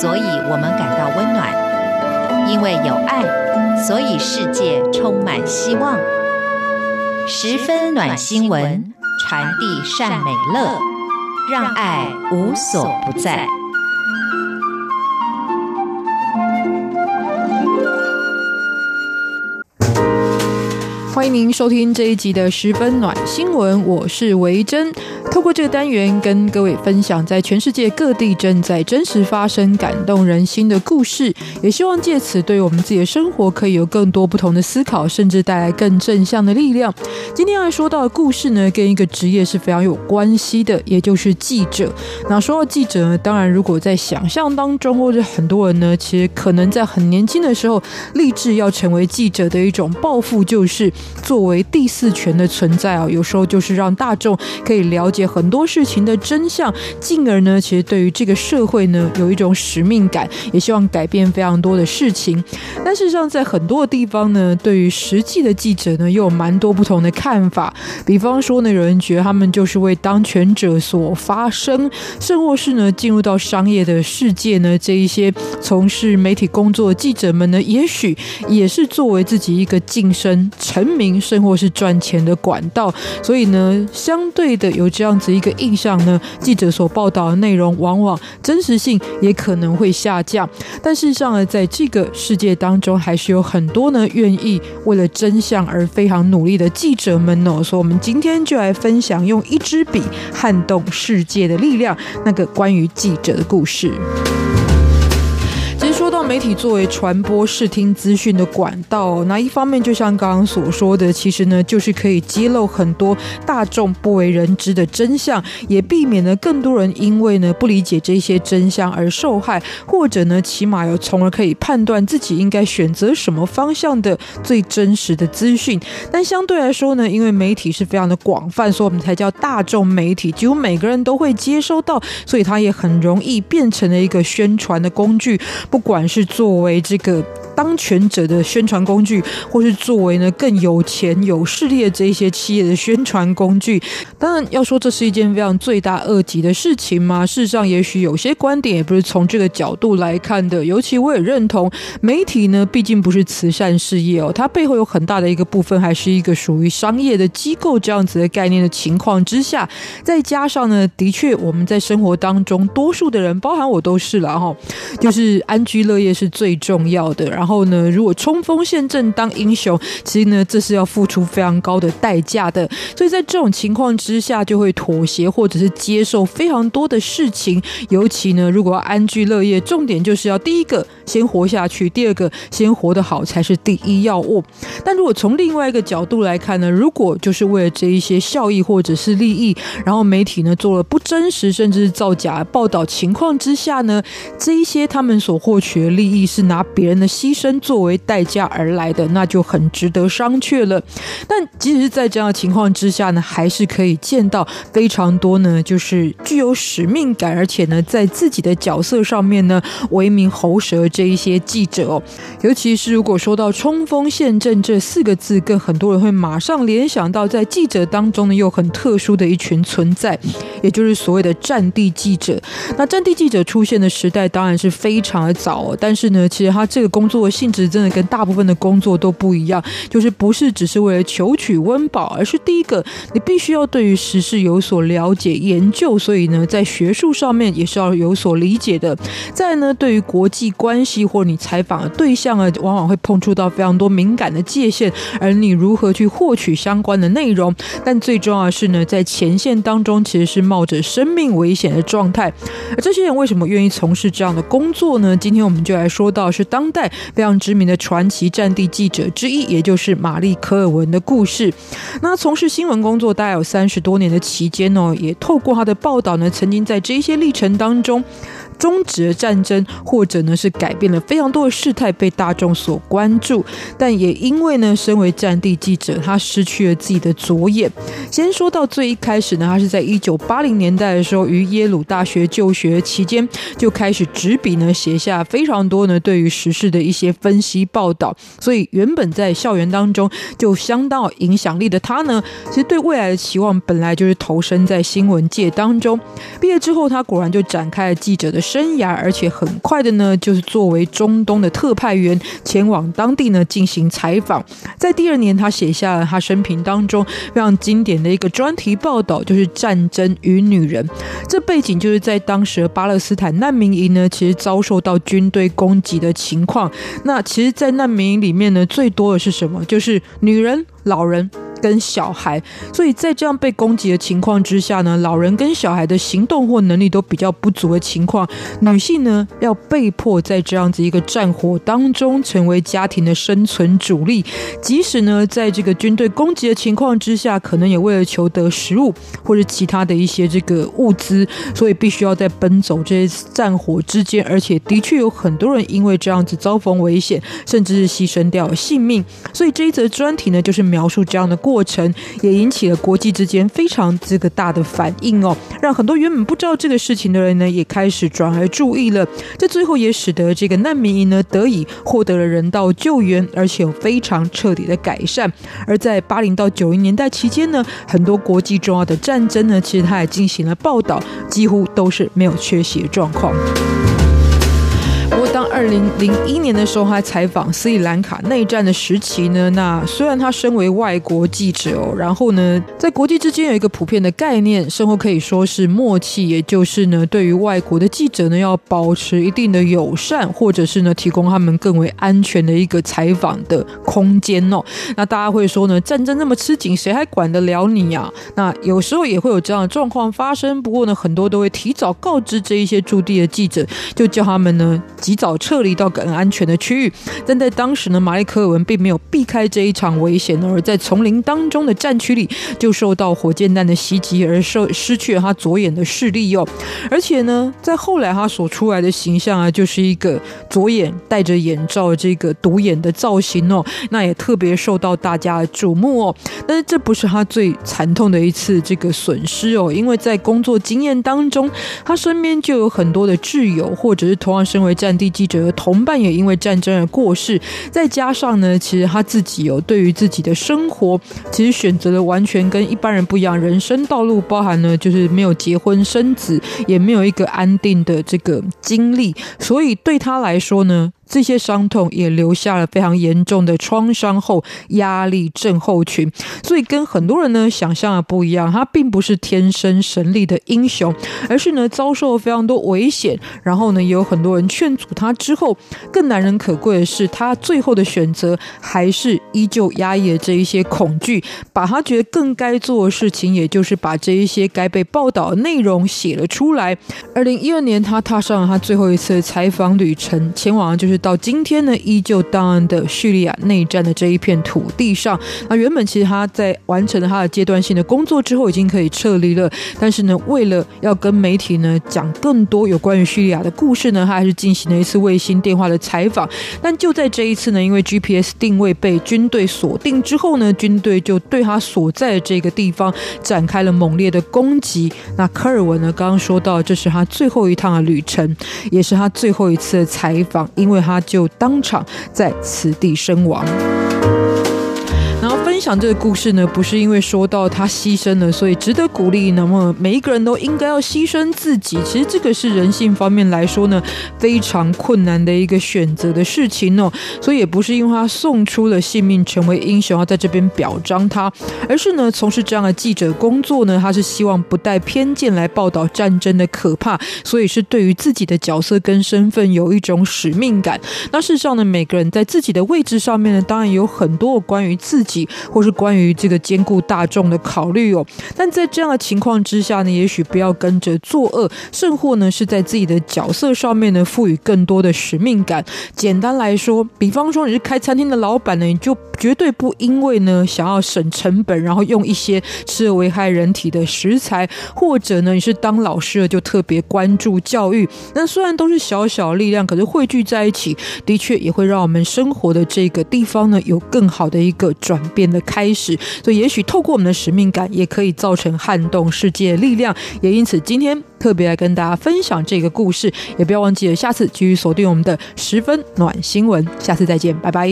所以我们感到温暖；因为有爱，所以世界充满希望。十分暖新闻，传递善美乐，让爱无所不在。欢迎您收听这一集的十分暖新闻，我是维珍。透过这个单元，跟各位分享在全世界各地正在真实发生、感动人心的故事，也希望借此对于我们自己的生活可以有更多不同的思考，甚至带来更正向的力量。今天要说到的故事呢，跟一个职业是非常有关系的，也就是记者。那说到记者呢，当然如果在想象当中，或者很多人呢，其实可能在很年轻的时候立志要成为记者的一种抱负，就是。作为第四权的存在啊，有时候就是让大众可以了解很多事情的真相，进而呢，其实对于这个社会呢，有一种使命感，也希望改变非常非常多的事情。但事实上，在很多的地方呢，对于实际的记者呢，又有蛮多不同的看法。比方说呢，有人觉得他们就是为当权者所发声，甚或是呢，进入到商业的世界呢，这一些从事媒体工作的记者们呢，也许也是作为自己一个晋升成名甚或是赚钱的管道，所以呢，相对的有这样子一个印象呢，记者所报道的内容往往真实性也可能会下降。但事实上呢，在这个世界当中，还是有很多呢愿意为了真相而非常努力的记者们哦。所以，我们今天就来分享用一支笔撼动世界的力量，那个关于记者的故事。媒体作为传播视听资讯的管道，那一方面就像刚刚所说的，其实呢就是可以揭露很多大众不为人知的真相，也避免了更多人因为呢不理解这些真相而受害，或者呢起码有从而可以判断自己应该选择什么方向的最真实的资讯。但相对来说呢，因为媒体是非常的广泛，所以我们才叫大众媒体，几乎每个人都会接收到，所以它也很容易变成了一个宣传的工具，不管。是是作为这个。当权者的宣传工具，或是作为呢更有钱有势力的这一些企业的宣传工具，当然要说这是一件非常罪大恶极的事情嘛。事实上，也许有些观点也不是从这个角度来看的。尤其我也认同，媒体呢毕竟不是慈善事业哦，它背后有很大的一个部分还是一个属于商业的机构这样子的概念的情况之下，再加上呢，的确我们在生活当中，多数的人，包含我都是了哈，就是安居乐业是最重要的，然后。后呢，如果冲锋陷阵当英雄，其实呢，这是要付出非常高的代价的。所以在这种情况之下，就会妥协或者是接受非常多的事情。尤其呢，如果要安居乐业，重点就是要第一个先活下去，第二个先活得好才是第一要务。但如果从另外一个角度来看呢，如果就是为了这一些效益或者是利益，然后媒体呢做了不真实甚至是造假报道情况之下呢，这一些他们所获取的利益是拿别人的牺牲。作为代价而来的，那就很值得商榷了。但即使在这样的情况之下呢，还是可以见到非常多呢，就是具有使命感，而且呢，在自己的角色上面呢，为民喉舌这一些记者哦。尤其是如果说到冲锋陷阵这四个字，更很多人会马上联想到，在记者当中呢，有很特殊的一群存在，也就是所谓的战地记者。那战地记者出现的时代当然是非常的早哦，但是呢，其实他这个工作的。性质真的跟大部分的工作都不一样，就是不是只是为了求取温饱，而是第一个，你必须要对于时事有所了解研究，所以呢，在学术上面也是要有所理解的。再呢，对于国际关系或你采访的对象啊，往往会碰触到非常多敏感的界限，而你如何去获取相关的内容？但最重要的是呢，在前线当中其实是冒着生命危险的状态。而这些人为什么愿意从事这样的工作呢？今天我们就来说到是当代。非常知名的传奇战地记者之一，也就是玛丽·科尔文的故事。那从事新闻工作大概有三十多年的期间哦，也透过他的报道呢，曾经在这些历程当中。终止了战争，或者呢是改变了非常多的事态，被大众所关注。但也因为呢，身为战地记者，他失去了自己的左眼。先说到最一开始呢，他是在一九八零年代的时候，于耶鲁大学就学期间，就开始执笔呢，写下非常多呢对于时事的一些分析报道。所以原本在校园当中就相当有影响力的他呢，其实对未来的期望本来就是投身在新闻界当中。毕业之后，他果然就展开了记者的。生涯，而且很快的呢，就是作为中东的特派员前往当地呢进行采访。在第二年，他写下了他生平当中非常经典的一个专题报道，就是《战争与女人》。这背景就是在当时巴勒斯坦难民营呢，其实遭受到军队攻击的情况。那其实，在难民营里面呢，最多的是什么？就是女人、老人。跟小孩，所以在这样被攻击的情况之下呢，老人跟小孩的行动或能力都比较不足的情况，女性呢要被迫在这样子一个战火当中成为家庭的生存主力，即使呢在这个军队攻击的情况之下，可能也为了求得食物或者其他的一些这个物资，所以必须要在奔走这些战火之间，而且的确有很多人因为这样子遭逢危险，甚至是牺牲掉性命。所以这一则专题呢，就是描述这样的。过程也引起了国际之间非常这个大的反应哦，让很多原本不知道这个事情的人呢，也开始转而注意了。这最后也使得这个难民营呢得以获得了人道救援，而且有非常彻底的改善。而在八零到九零年代期间呢，很多国际重要的战争呢，其实他也进行了报道，几乎都是没有缺席的状况。二零零一年的时候，他采访斯里兰卡内战的时期呢，那虽然他身为外国记者哦，然后呢，在国际之间有一个普遍的概念，生活可以说是默契，也就是呢，对于外国的记者呢，要保持一定的友善，或者是呢，提供他们更为安全的一个采访的空间哦。那大家会说呢，战争那么吃紧，谁还管得了你啊？那有时候也会有这样的状况发生，不过呢，很多都会提早告知这一些驻地的记者，就叫他们呢，及早撤离到更安全的区域，但在当时呢，玛丽科尔文并没有避开这一场危险，而在丛林当中的战区里就受到火箭弹的袭击，而受失去了他左眼的视力哟。而且呢，在后来他所出来的形象啊，就是一个左眼戴着眼罩这个独眼的造型哦，那也特别受到大家的瞩目哦。但是这不是他最惨痛的一次这个损失哦，因为在工作经验当中，他身边就有很多的挚友，或者是同样身为战地。记者同伴也因为战争而过世，再加上呢，其实他自己有对于自己的生活，其实选择了完全跟一般人不一样人生道路，包含呢就是没有结婚生子，也没有一个安定的这个经历，所以对他来说呢。这些伤痛也留下了非常严重的创伤后压力症候群，所以跟很多人呢想象的不一样，他并不是天生神力的英雄，而是呢遭受了非常多危险，然后呢也有很多人劝阻他之后，更难能可贵的是，他最后的选择还是依旧压抑了这一些恐惧，把他觉得更该做的事情，也就是把这一些该被报道的内容写了出来。二零一二年，他踏上了他最后一次采访旅程，前往就是。到今天呢，依旧档案的叙利亚内战的这一片土地上，那原本其实他在完成了他的阶段性的工作之后，已经可以撤离了。但是呢，为了要跟媒体呢讲更多有关于叙利亚的故事呢，他还是进行了一次卫星电话的采访。但就在这一次呢，因为 GPS 定位被军队锁定之后呢，军队就对他所在的这个地方展开了猛烈的攻击。那科尔文呢，刚刚说到，这是他最后一趟的旅程，也是他最后一次的采访，因为。他就当场在此地身亡。分享这个故事呢，不是因为说到他牺牲了，所以值得鼓励。那么每一个人都应该要牺牲自己。其实这个是人性方面来说呢，非常困难的一个选择的事情哦。所以也不是因为他送出了性命成为英雄，要在这边表彰他，而是呢，从事这样的记者工作呢，他是希望不带偏见来报道战争的可怕，所以是对于自己的角色跟身份有一种使命感。那事实上呢，每个人在自己的位置上面呢，当然有很多关于自己。或是关于这个兼顾大众的考虑哦，但在这样的情况之下呢，也许不要跟着作恶，甚或呢是在自己的角色上面呢赋予更多的使命感。简单来说，比方说你是开餐厅的老板呢，你就绝对不因为呢想要省成本，然后用一些吃了危害人体的食材，或者呢你是当老师的就特别关注教育。那虽然都是小小力量，可是汇聚在一起，的确也会让我们生活的这个地方呢有更好的一个转变的开始，所以也许透过我们的使命感，也可以造成撼动世界的力量。也因此，今天特别来跟大家分享这个故事，也不要忘记了下次继续锁定我们的十分暖新闻。下次再见，拜拜。